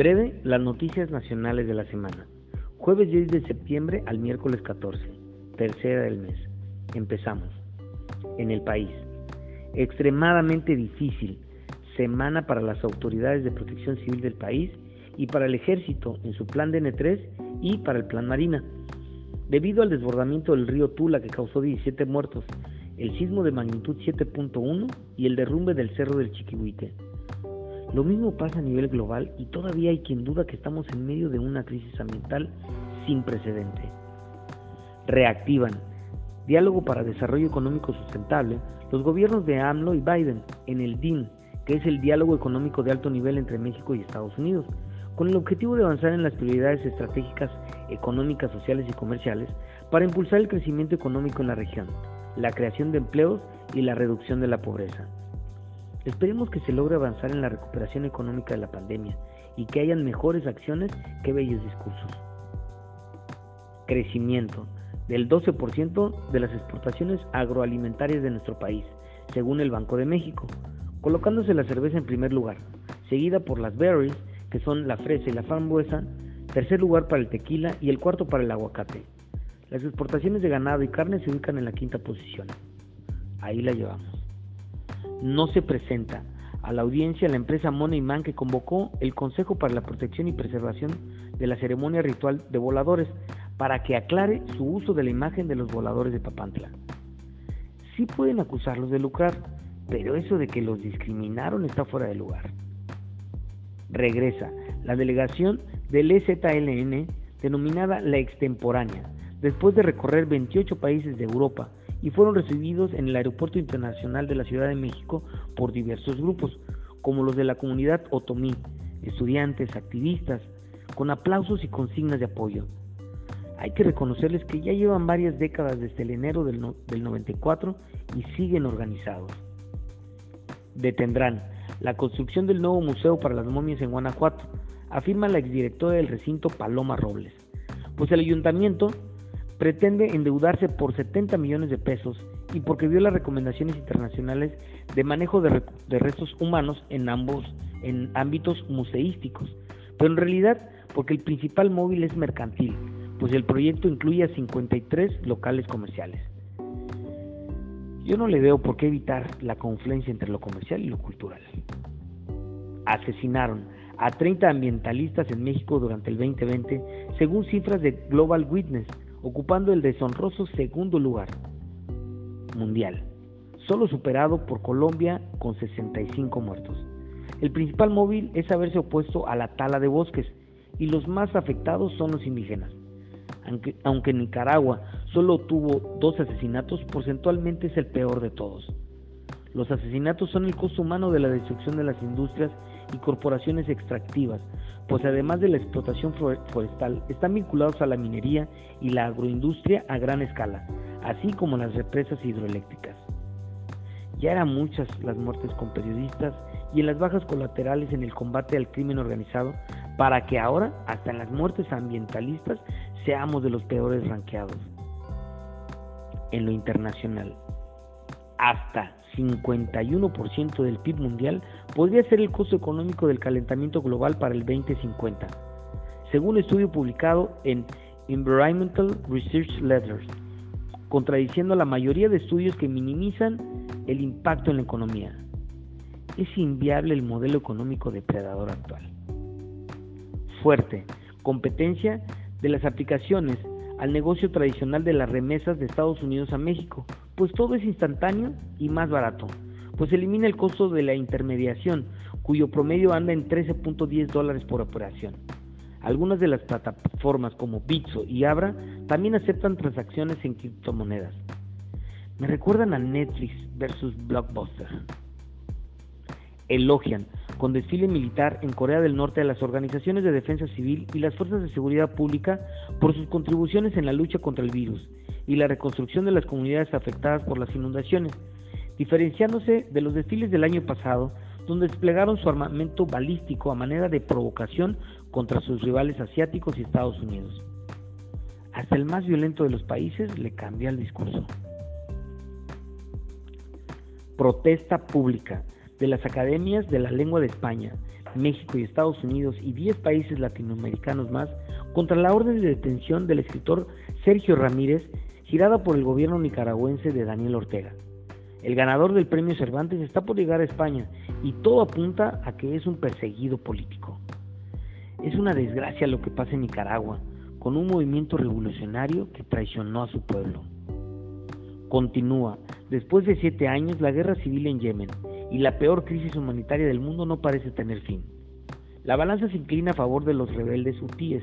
breve, las noticias nacionales de la semana. Jueves 10 de septiembre al miércoles 14, tercera del mes. Empezamos. En el país. Extremadamente difícil semana para las autoridades de protección civil del país y para el ejército en su plan DN3 y para el plan Marina. Debido al desbordamiento del río Tula que causó 17 muertos, el sismo de magnitud 7.1 y el derrumbe del cerro del Chiquihuite. Lo mismo pasa a nivel global y todavía hay quien duda que estamos en medio de una crisis ambiental sin precedente. Reactivan. Diálogo para Desarrollo Económico Sustentable, los gobiernos de AMLO y Biden en el DIN, que es el diálogo económico de alto nivel entre México y Estados Unidos, con el objetivo de avanzar en las prioridades estratégicas económicas, sociales y comerciales para impulsar el crecimiento económico en la región, la creación de empleos y la reducción de la pobreza. Esperemos que se logre avanzar en la recuperación económica de la pandemia y que hayan mejores acciones que bellos discursos. Crecimiento del 12% de las exportaciones agroalimentarias de nuestro país, según el Banco de México, colocándose la cerveza en primer lugar, seguida por las berries, que son la fresa y la frambuesa, tercer lugar para el tequila y el cuarto para el aguacate. Las exportaciones de ganado y carne se ubican en la quinta posición. Ahí la llevamos no se presenta a la audiencia la empresa Moneyman que convocó el Consejo para la Protección y Preservación de la Ceremonia Ritual de Voladores para que aclare su uso de la imagen de los voladores de Papantla. Sí pueden acusarlos de lucrar, pero eso de que los discriminaron está fuera de lugar. Regresa la delegación del EZLN denominada la extemporánea, después de recorrer 28 países de Europa, y fueron recibidos en el Aeropuerto Internacional de la Ciudad de México por diversos grupos, como los de la comunidad otomí, estudiantes, activistas, con aplausos y consignas de apoyo. Hay que reconocerles que ya llevan varias décadas desde el enero del, 94 y siguen organizados. Detendrán la construcción del nuevo museo para las momias en Guanajuato, afirma la exdirectora del recinto Paloma Robles, pues el ayuntamiento pretende endeudarse por 70 millones de pesos y porque vio las recomendaciones internacionales de manejo de, restos humanos en ambos en ámbitos museísticos, pero en realidad porque el principal móvil es mercantil, pues el proyecto incluye a 53 locales comerciales. Yo no le veo por qué evitar la confluencia entre lo comercial y lo cultural. Asesinaron a 30 ambientalistas en México durante el 2020, según cifras de Global Witness, ocupando el deshonroso segundo lugar mundial, solo superado por Colombia con 65 muertos. El principal móvil es haberse opuesto a la tala de bosques y los más afectados son los indígenas. Aunque, aunque Nicaragua solo tuvo dos asesinatos, porcentualmente es el peor de todos. Los asesinatos son el costo humano de la destrucción de las industrias y corporaciones extractivas, pues además de la explotación forestal, están vinculados a la minería y la agroindustria a gran escala, así como las represas hidroeléctricas. Ya eran muchas las muertes con periodistas y en las bajas colaterales en el combate al crimen organizado, para que ahora, hasta en las muertes ambientalistas, seamos de los peores ranqueados. En lo internacional, hasta 51% del PIB mundial podría ser el costo económico del calentamiento global para el 2050, según un estudio publicado en Environmental Research Letters, contradiciendo la mayoría de estudios que minimizan el impacto en la economía. Es inviable el modelo económico depredador actual. Fuerte, competencia de las aplicaciones al negocio tradicional de las remesas de Estados Unidos a México, pues todo es instantáneo y más barato, pues elimina el costo de la intermediación, cuyo promedio anda en 13.10 dólares por operación. Algunas de las plataformas como Bitso y Abra también aceptan transacciones en criptomonedas. Me recuerdan a Netflix versus Blockbuster. Elogian con desfile militar en Corea del Norte a las organizaciones de defensa civil y las fuerzas de seguridad pública por sus contribuciones en la lucha contra el virus y la reconstrucción de las comunidades afectadas por las inundaciones, diferenciándose de los desfiles del año pasado, donde desplegaron su armamento balístico a manera de provocación contra sus rivales asiáticos y Estados Unidos. Hasta el más violento de los países le cambia el discurso. Protesta pública de las academias de la lengua de España, México y Estados Unidos y 10 países latinoamericanos más contra la orden de detención del escritor Sergio Ramírez girada por el gobierno nicaragüense de Daniel Ortega. El ganador del premio Cervantes está por llegar a España y todo apunta a que es un perseguido político. Es una desgracia lo que pasa en Nicaragua, con un movimiento revolucionario que traicionó a su pueblo. Continúa, después de siete años, la guerra civil en Yemen y la peor crisis humanitaria del mundo no parece tener fin. La balanza se inclina a favor de los rebeldes hutíes,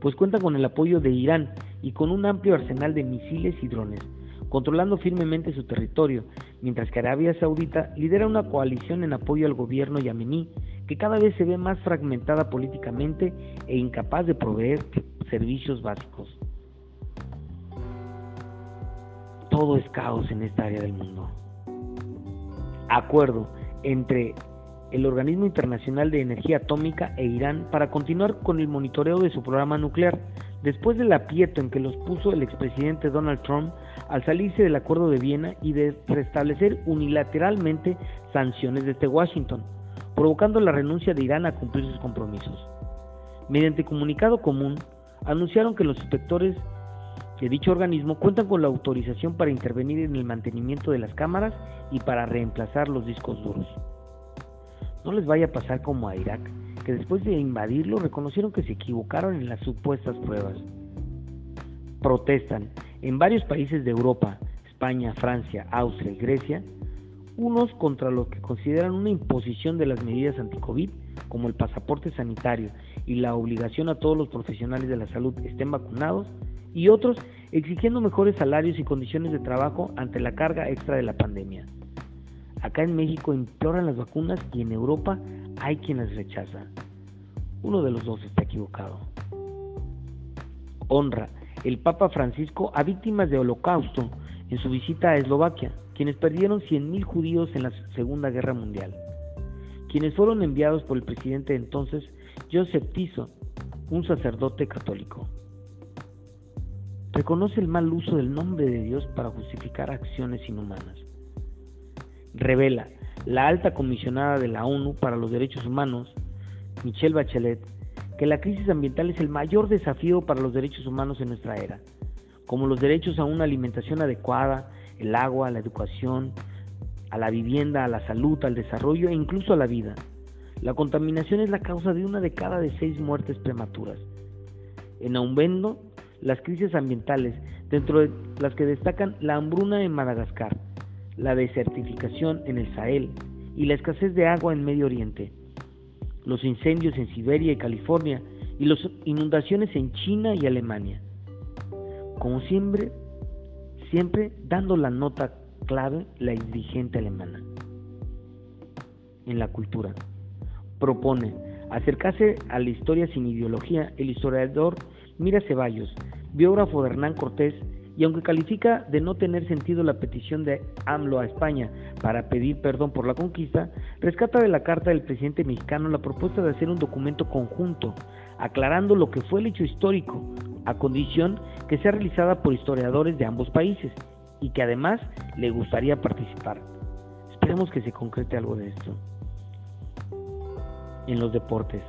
pues cuentan con el apoyo de Irán y con un amplio arsenal de misiles y drones, controlando firmemente su territorio, mientras que Arabia Saudita lidera una coalición en apoyo al gobierno yamení, que cada vez se ve más fragmentada políticamente e incapaz de proveer servicios básicos. Todo es caos en esta área del mundo. Acuerdo entre el Organismo Internacional de Energía Atómica e Irán para continuar con el monitoreo de su programa nuclear, después del aprieto en que los puso el expresidente Donald Trump al salirse del Acuerdo de Viena y de restablecer unilateralmente sanciones desde Washington, provocando la renuncia de Irán a cumplir sus compromisos. Mediante comunicado común, anunciaron que los inspectores de dicho organismo cuentan con la autorización para intervenir en el mantenimiento de las cámaras y para reemplazar los discos duros. No les vaya a pasar como a Irak, que después de invadirlo reconocieron que se equivocaron en las supuestas pruebas. Protestan en varios países de Europa, España, Francia, Austria y Grecia, unos contra lo que consideran una imposición de las medidas anti-COVID, como el pasaporte sanitario y la obligación a todos los profesionales de la salud estén vacunados, y otros exigiendo mejores salarios y condiciones de trabajo ante la carga extra de la pandemia. Acá en México imploran las vacunas y en Europa hay quien las rechaza. Uno de los dos está equivocado. Honra el Papa Francisco a víctimas de holocausto en su visita a Eslovaquia, quienes perdieron 100.000 judíos en la Segunda Guerra Mundial, quienes fueron enviados por el presidente entonces Joseph Tiso, un sacerdote católico. Reconoce el mal uso del nombre de Dios para justificar acciones inhumanas revela la alta comisionada de la ONU para los Derechos Humanos, Michelle Bachelet, que la crisis ambiental es el mayor desafío para los derechos humanos en nuestra era, como los derechos a una alimentación adecuada, el agua, la educación, a la vivienda, a la salud, al desarrollo e incluso a la vida. La contaminación es la causa de una de cada de seis muertes prematuras. En aumento, las crisis ambientales, dentro de las que destacan la hambruna en Madagascar, la desertificación en el Sahel y la escasez de agua en Medio Oriente, los incendios en Siberia y California y las inundaciones en China y Alemania. Como siempre, siempre dando la nota clave la dirigente alemana. En la cultura. Propone acercarse a la historia sin ideología el historiador Mira Ceballos, biógrafo de Hernán Cortés y aunque califica de no tener sentido la petición de AMLO a España para pedir perdón por la conquista, rescata de la carta del presidente mexicano la propuesta de hacer un documento conjunto, aclarando lo que fue el hecho histórico, a condición que sea realizada por historiadores de ambos países y que además le gustaría participar. Esperemos que se concrete algo de esto. En los deportes,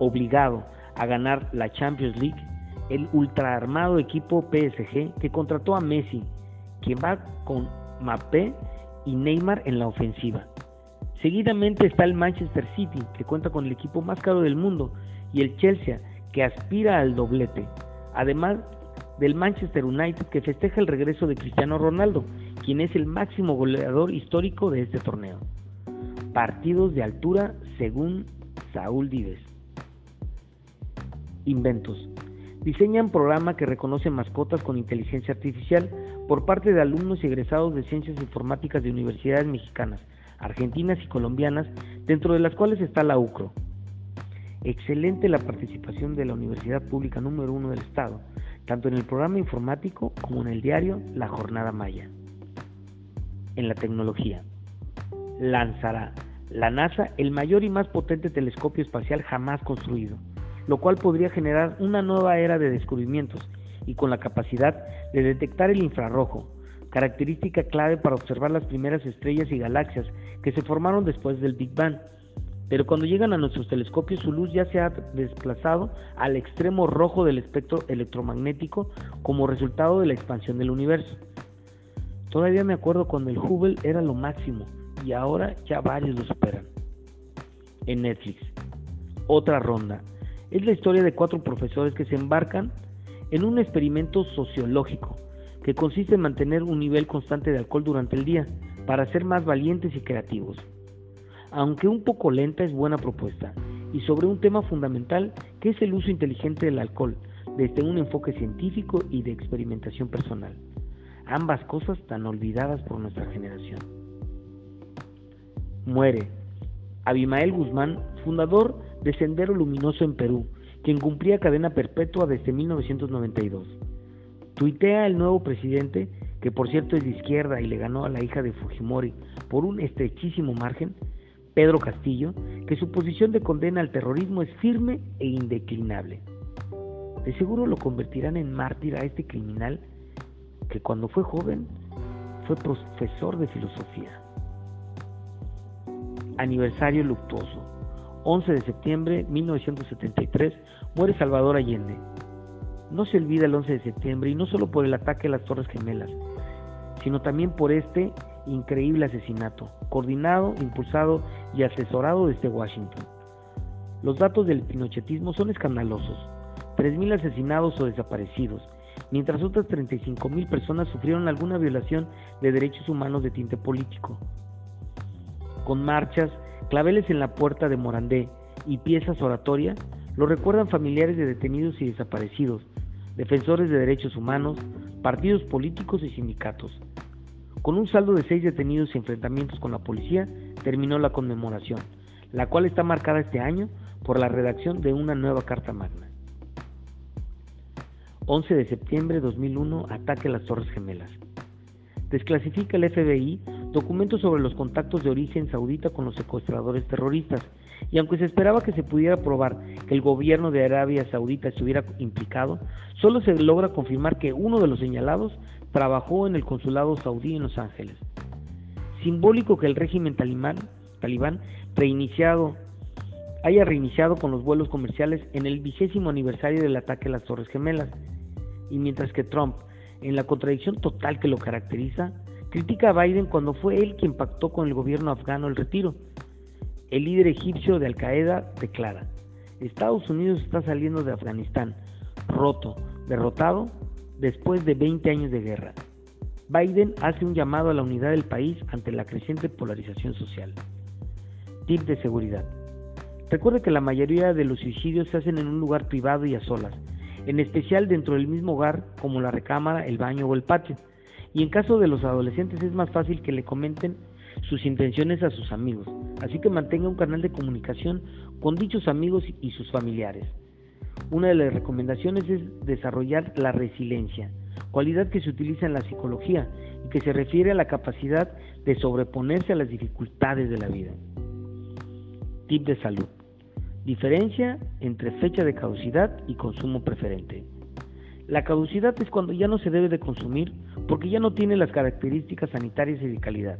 obligado a ganar la Champions League, el ultraarmado equipo PSG que contrató a Messi, quien va con Mbappé y Neymar en la ofensiva. Seguidamente está el Manchester City, que cuenta con el equipo más caro del mundo, y el Chelsea, que aspira al doblete. Además del Manchester United, que festeja el regreso de Cristiano Ronaldo, quien es el máximo goleador histórico de este torneo. Partidos de altura según Saúl Díez. Inventos diseñan programa que reconoce mascotas con inteligencia artificial por parte de alumnos y egresados de ciencias informáticas de universidades mexicanas, argentinas y colombianas, dentro de las cuales está la UCRO. Excelente la participación de la Universidad Pública número uno del Estado, tanto en el programa informático como en el diario La Jornada Maya. En la tecnología. Lanzará la NASA el mayor y más potente telescopio espacial jamás construido lo cual podría generar una nueva era de descubrimientos y con la capacidad de detectar el infrarrojo, característica clave para observar las primeras estrellas y galaxias que se formaron después del Big Bang. pero cuando llegan a nuestros telescopios su luz ya se ha desplazado al extremo rojo del espectro electromagnético como resultado de la expansión del universo. Todavía me acuerdo cuando el Hubble era lo máximo y ahora ya varios lo superan. En Netflix, otra ronda. Es la historia de cuatro profesores que se embarcan en un experimento sociológico que consiste en mantener un nivel constante de alcohol durante el día para ser más valientes y creativos. Aunque un poco lenta es buena propuesta y sobre un tema fundamental que es el uso inteligente del alcohol desde un enfoque científico y de experimentación personal. Ambas cosas tan olvidadas por nuestra generación. Muere Abimael Guzmán, fundador de Sendero Luminoso en Perú, quien cumplía cadena perpetua desde 1992. Tuitea el nuevo presidente, que por cierto es de izquierda y le ganó a la hija de Fujimori por un estrechísimo margen, Pedro Castillo, que su posición de condena al terrorismo es firme e indeclinable. De seguro lo convertirán en mártir a este criminal que cuando fue joven fue profesor de filosofía. Aniversario luctuoso. 11 de septiembre de 1973 muere Salvador Allende. No se olvida el 11 de septiembre y no solo por el ataque a las Torres Gemelas, sino también por este increíble asesinato, coordinado, impulsado y asesorado desde Washington. Los datos del pinochetismo son escandalosos. 3.000 asesinados o desaparecidos, mientras otras 35.000 personas sufrieron alguna violación de derechos humanos de tinte político. Con marchas, claveles en la puerta de Morandé y piezas oratoria, lo recuerdan familiares de detenidos y desaparecidos, defensores de derechos humanos, partidos políticos y sindicatos. Con un saldo de seis detenidos y enfrentamientos con la policía, terminó la conmemoración, la cual está marcada este año por la redacción de una nueva Carta Magna. 11 de septiembre de 2001, ataque a las Torres Gemelas. Desclasifica el FBI documentos sobre los contactos de origen saudita con los secuestradores terroristas, y aunque se esperaba que se pudiera probar que el gobierno de Arabia Saudita estuviera implicado, solo se logra confirmar que uno de los señalados trabajó en el consulado saudí en Los Ángeles. Simbólico que el régimen talibán, talibán reiniciado, haya reiniciado con los vuelos comerciales en el vigésimo aniversario del ataque a las Torres Gemelas, y mientras que Trump, en la contradicción total que lo caracteriza, critica a Biden cuando fue él quien pactó con el gobierno afgano el retiro. El líder egipcio de Al Qaeda declara, Estados Unidos está saliendo de Afganistán, roto, derrotado después de 20 años de guerra. Biden hace un llamado a la unidad del país ante la creciente polarización social. Tip de seguridad. Recuerde que la mayoría de los suicidios se hacen en un lugar privado y a solas, en especial dentro del mismo hogar como la recámara, el baño o el patio. Y en caso de los adolescentes es más fácil que le comenten sus intenciones a sus amigos, así que mantenga un canal de comunicación con dichos amigos y sus familiares. Una de las recomendaciones es desarrollar la resiliencia, cualidad que se utiliza en la psicología y que se refiere a la capacidad de sobreponerse a las dificultades de la vida. Tip de salud. Diferencia entre fecha de caducidad y consumo preferente. La caducidad es cuando ya no se debe de consumir porque ya no tiene las características sanitarias y de calidad,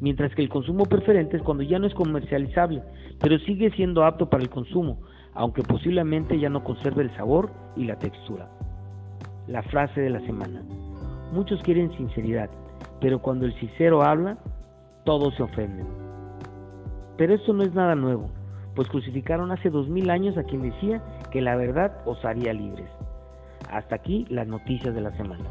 mientras que el consumo preferente es cuando ya no es comercializable, pero sigue siendo apto para el consumo, aunque posiblemente ya no conserve el sabor y la textura. La frase de la semana. Muchos quieren sinceridad, pero cuando el sincero habla, todos se ofenden. Pero esto no es nada nuevo, pues crucificaron hace dos mil años a quien decía que la verdad os haría libres. Hasta aquí las noticias de la semana.